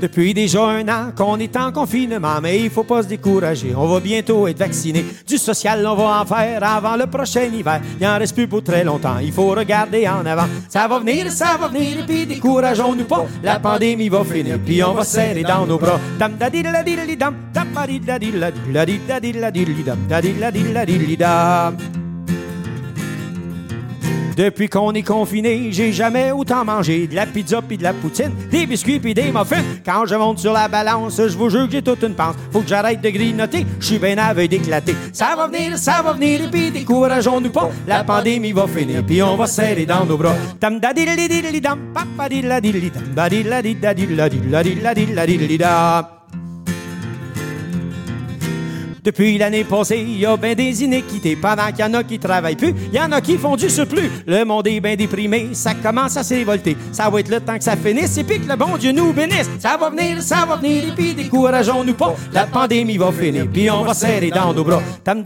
Depuis déjà un an qu'on est en confinement, mais il faut pas se décourager. On va bientôt être vacciné. Du social, on va en faire avant le prochain hiver. Il en reste plus pour très longtemps. Il faut regarder en avant. Ça va venir, ça va venir, et puis décourageons-nous pas. La pandémie va finir, puis on va serrer dans nos bras. Dam da Depuis qu'on est confiné, j'ai jamais autant mangé de la pizza puis de la poutine, des biscuits puis des muffins. Quand je monte sur la balance, je vous jure que j'ai toute une panse. Faut que j'arrête de grignoter, je suis bien aveugle d'éclater. Ça va venir, ça va venir, et puis décourageons-nous pas. La pandémie va finir, puis on va serrer dans nos bras. Tam Depuis l'année passée, il y a bien des inéquités. Pendant qu'il y en a qui travaillent plus, il y en a qui font du surplus. Le monde est bien déprimé, ça commence à se révolter. Ça va être le temps que ça finisse et puis que le bon Dieu nous bénisse. Ça va venir, ça va venir et puis décourageons-nous pas. La pandémie va finir puis on va serrer dans nos bras. Tam